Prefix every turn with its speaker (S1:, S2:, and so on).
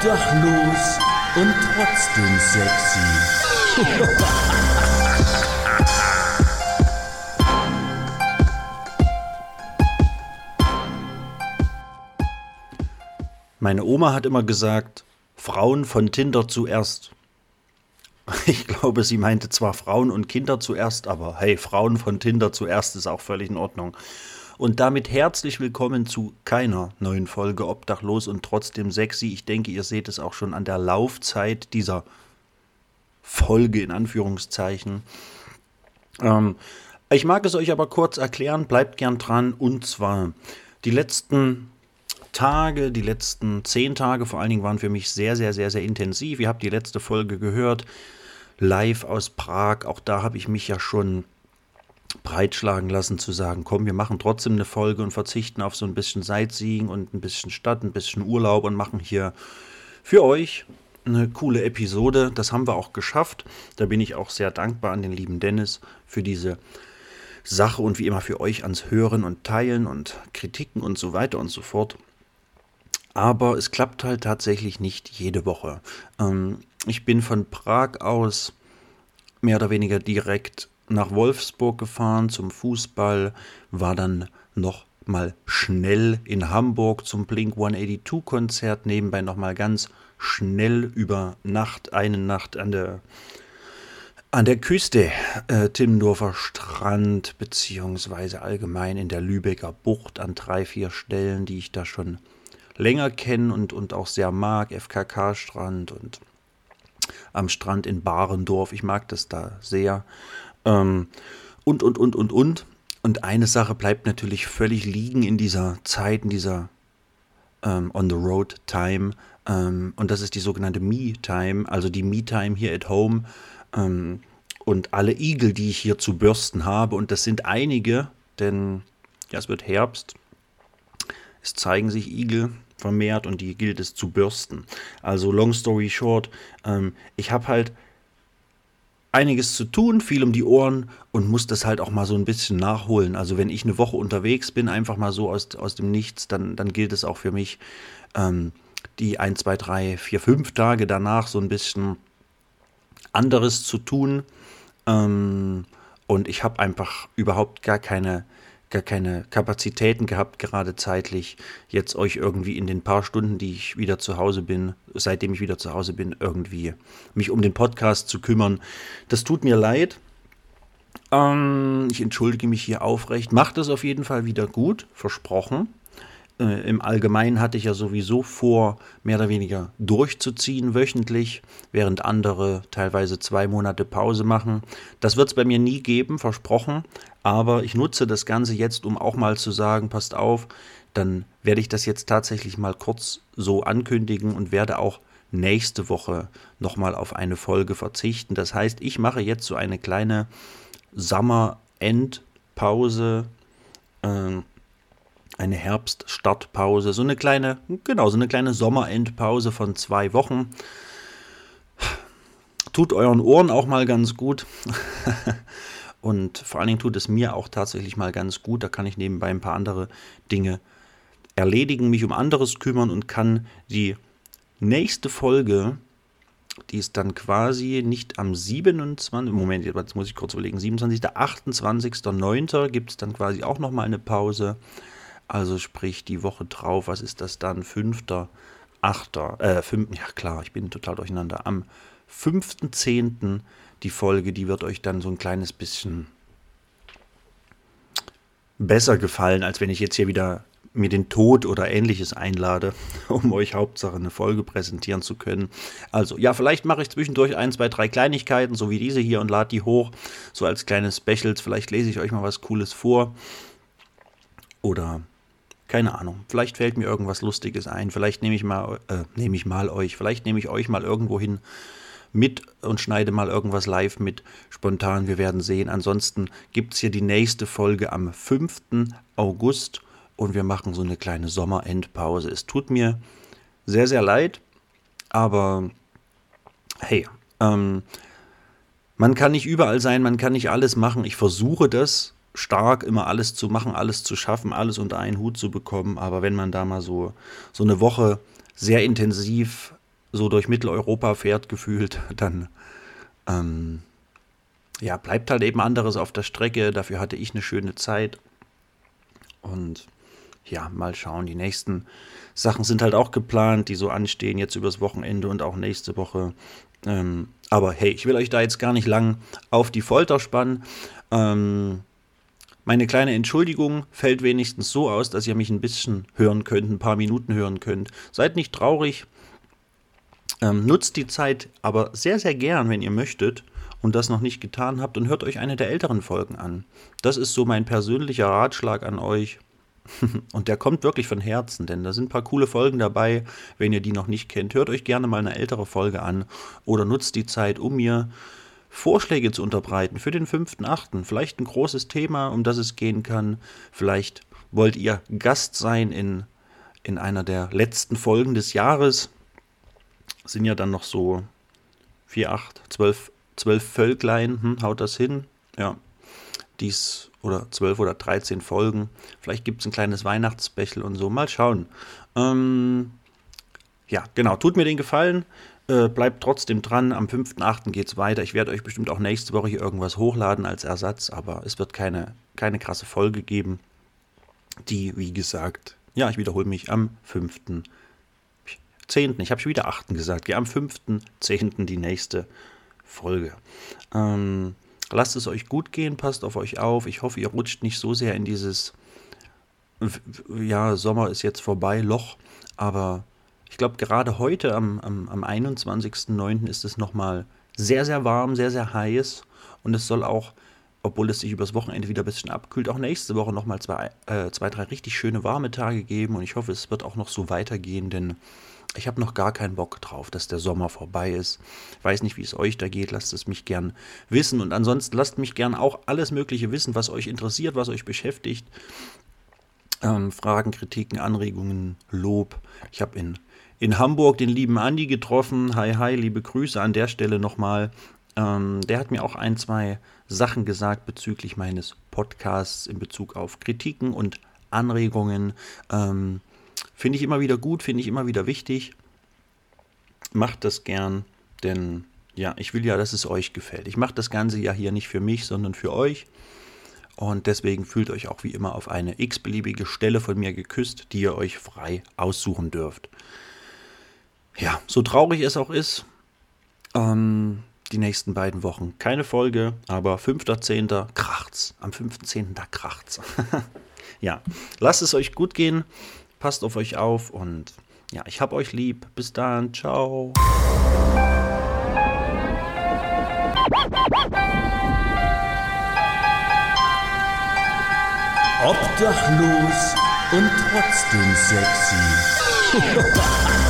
S1: Obdachlos und trotzdem sexy.
S2: Meine Oma hat immer gesagt, Frauen von Tinder zuerst. Ich glaube, sie meinte zwar Frauen und Kinder zuerst, aber hey, Frauen von Tinder zuerst ist auch völlig in Ordnung. Und damit herzlich willkommen zu keiner neuen Folge Obdachlos und trotzdem sexy. Ich denke, ihr seht es auch schon an der Laufzeit dieser Folge in Anführungszeichen. Ähm, ich mag es euch aber kurz erklären, bleibt gern dran. Und zwar die letzten Tage, die letzten zehn Tage vor allen Dingen waren für mich sehr, sehr, sehr, sehr intensiv. Ihr habt die letzte Folge gehört, live aus Prag. Auch da habe ich mich ja schon breitschlagen lassen, zu sagen, komm, wir machen trotzdem eine Folge und verzichten auf so ein bisschen Sightseeing und ein bisschen Stadt, ein bisschen Urlaub und machen hier für euch eine coole Episode. Das haben wir auch geschafft. Da bin ich auch sehr dankbar an den lieben Dennis für diese Sache und wie immer für euch ans Hören und Teilen und Kritiken und so weiter und so fort. Aber es klappt halt tatsächlich nicht jede Woche. Ähm, ich bin von Prag aus mehr oder weniger direkt nach Wolfsburg gefahren zum Fußball, war dann noch mal schnell in Hamburg zum Blink 182 Konzert, nebenbei noch mal ganz schnell über Nacht, eine Nacht an der an der Küste, äh, Timmendorfer Strand, beziehungsweise allgemein in der Lübecker Bucht an drei, vier Stellen, die ich da schon länger kenne und, und auch sehr mag. FKK-Strand und am Strand in Barendorf. Ich mag das da sehr. Ähm, und, und, und, und, und. Und eine Sache bleibt natürlich völlig liegen in dieser Zeit, in dieser ähm, On-the-Road-Time. Ähm, und das ist die sogenannte Me-Time, also die Me-Time hier at home. Ähm, und alle Igel, die ich hier zu bürsten habe, und das sind einige, denn ja, es wird Herbst. Es zeigen sich Igel vermehrt und die gilt es zu bürsten. Also long story short, ähm, ich habe halt einiges zu tun, viel um die Ohren und muss das halt auch mal so ein bisschen nachholen. Also wenn ich eine Woche unterwegs bin, einfach mal so aus, aus dem Nichts, dann, dann gilt es auch für mich, ähm, die ein, zwei, drei, vier, fünf Tage danach so ein bisschen anderes zu tun. Ähm, und ich habe einfach überhaupt gar keine gar keine Kapazitäten gehabt, gerade zeitlich, jetzt euch irgendwie in den paar Stunden, die ich wieder zu Hause bin, seitdem ich wieder zu Hause bin, irgendwie mich um den Podcast zu kümmern. Das tut mir leid. Ähm, ich entschuldige mich hier aufrecht. Macht es auf jeden Fall wieder gut, versprochen. Äh, Im Allgemeinen hatte ich ja sowieso vor, mehr oder weniger durchzuziehen wöchentlich, während andere teilweise zwei Monate Pause machen. Das wird es bei mir nie geben, versprochen. Aber ich nutze das Ganze jetzt, um auch mal zu sagen, passt auf, dann werde ich das jetzt tatsächlich mal kurz so ankündigen und werde auch nächste Woche nochmal auf eine Folge verzichten. Das heißt, ich mache jetzt so eine kleine Sommer-Endpause. Äh, eine Herbststartpause, so eine kleine, genau, so eine kleine Sommerendpause von zwei Wochen. Tut euren Ohren auch mal ganz gut. Und vor allen Dingen tut es mir auch tatsächlich mal ganz gut. Da kann ich nebenbei ein paar andere Dinge erledigen, mich um anderes kümmern und kann die nächste Folge, die ist dann quasi nicht am 27. Moment, jetzt muss ich kurz überlegen. 27. 28.09. gibt es dann quasi auch nochmal eine Pause. Also sprich die Woche drauf, was ist das dann? Fünfter, achter, äh, fünf, ja klar, ich bin total durcheinander. Am 5.10. die Folge, die wird euch dann so ein kleines bisschen besser gefallen, als wenn ich jetzt hier wieder mir den Tod oder ähnliches einlade, um euch Hauptsache eine Folge präsentieren zu können. Also, ja, vielleicht mache ich zwischendurch ein, zwei, drei Kleinigkeiten, so wie diese hier, und lade die hoch, so als kleine Specials. Vielleicht lese ich euch mal was Cooles vor. Oder keine Ahnung. Vielleicht fällt mir irgendwas Lustiges ein. Vielleicht nehme ich mal, äh, nehme ich mal euch. Vielleicht nehme ich euch mal irgendwohin mit und schneide mal irgendwas live mit. Spontan, wir werden sehen. Ansonsten gibt es hier die nächste Folge am 5. August und wir machen so eine kleine Sommerendpause. Es tut mir sehr, sehr leid, aber hey, ähm, man kann nicht überall sein, man kann nicht alles machen. Ich versuche das stark, immer alles zu machen, alles zu schaffen, alles unter einen Hut zu bekommen. Aber wenn man da mal so, so eine Woche sehr intensiv so durch Mitteleuropa fährt, gefühlt, dann ähm, ja, bleibt halt eben anderes auf der Strecke. Dafür hatte ich eine schöne Zeit. Und ja, mal schauen. Die nächsten Sachen sind halt auch geplant, die so anstehen, jetzt übers Wochenende und auch nächste Woche. Ähm, aber hey, ich will euch da jetzt gar nicht lang auf die Folter spannen. Ähm, meine kleine Entschuldigung fällt wenigstens so aus, dass ihr mich ein bisschen hören könnt, ein paar Minuten hören könnt. Seid nicht traurig. Ähm, nutzt die Zeit aber sehr, sehr gern, wenn ihr möchtet und das noch nicht getan habt und hört euch eine der älteren Folgen an. Das ist so mein persönlicher Ratschlag an euch. Und der kommt wirklich von Herzen, denn da sind ein paar coole Folgen dabei. Wenn ihr die noch nicht kennt, hört euch gerne mal eine ältere Folge an oder nutzt die Zeit, um mir Vorschläge zu unterbreiten für den 5.8. Vielleicht ein großes Thema, um das es gehen kann. Vielleicht wollt ihr Gast sein in, in einer der letzten Folgen des Jahres. Sind ja dann noch so 4, 8, 12, 12 Völklein. Hm, haut das hin? Ja. Dies oder 12 oder 13 Folgen. Vielleicht gibt es ein kleines Weihnachtsspecial und so. Mal schauen. Ähm, ja, genau. Tut mir den Gefallen. Äh, bleibt trotzdem dran. Am 5.8. geht es weiter. Ich werde euch bestimmt auch nächste Woche hier irgendwas hochladen als Ersatz, aber es wird keine, keine krasse Folge geben. Die, wie gesagt, ja, ich wiederhole mich, am 5.10. Ich habe schon wieder 8. gesagt. Ja, am 5.10. die nächste Folge. Ähm, lasst es euch gut gehen, passt auf euch auf. Ich hoffe, ihr rutscht nicht so sehr in dieses, ja, Sommer ist jetzt vorbei, Loch, aber ich glaube, gerade heute am, am, am 21.09. ist es nochmal sehr, sehr warm, sehr, sehr heiß. Und es soll auch, obwohl es sich übers Wochenende wieder ein bisschen abkühlt, auch nächste Woche nochmal zwei, äh, zwei, drei richtig schöne warme Tage geben. Und ich hoffe, es wird auch noch so weitergehen, denn ich habe noch gar keinen Bock drauf, dass der Sommer vorbei ist. Ich weiß nicht, wie es euch da geht. Lasst es mich gern wissen. Und ansonsten lasst mich gern auch alles Mögliche wissen, was euch interessiert, was euch beschäftigt. Ähm, Fragen, Kritiken, Anregungen, Lob. Ich habe in in Hamburg den lieben Andi getroffen. Hi, hi, liebe Grüße an der Stelle nochmal. Ähm, der hat mir auch ein, zwei Sachen gesagt bezüglich meines Podcasts in Bezug auf Kritiken und Anregungen. Ähm, finde ich immer wieder gut, finde ich immer wieder wichtig. Macht das gern, denn ja, ich will ja, dass es euch gefällt. Ich mache das Ganze ja hier nicht für mich, sondern für euch. Und deswegen fühlt euch auch wie immer auf eine x-beliebige Stelle von mir geküsst, die ihr euch frei aussuchen dürft ja, so traurig es auch ist, ähm, die nächsten beiden Wochen keine Folge, aber 5.10. kracht's. Am 5.10. da kracht's. ja, lasst es euch gut gehen, passt auf euch auf und ja, ich hab euch lieb. Bis dann, ciao.
S1: Obdachlos und trotzdem sexy.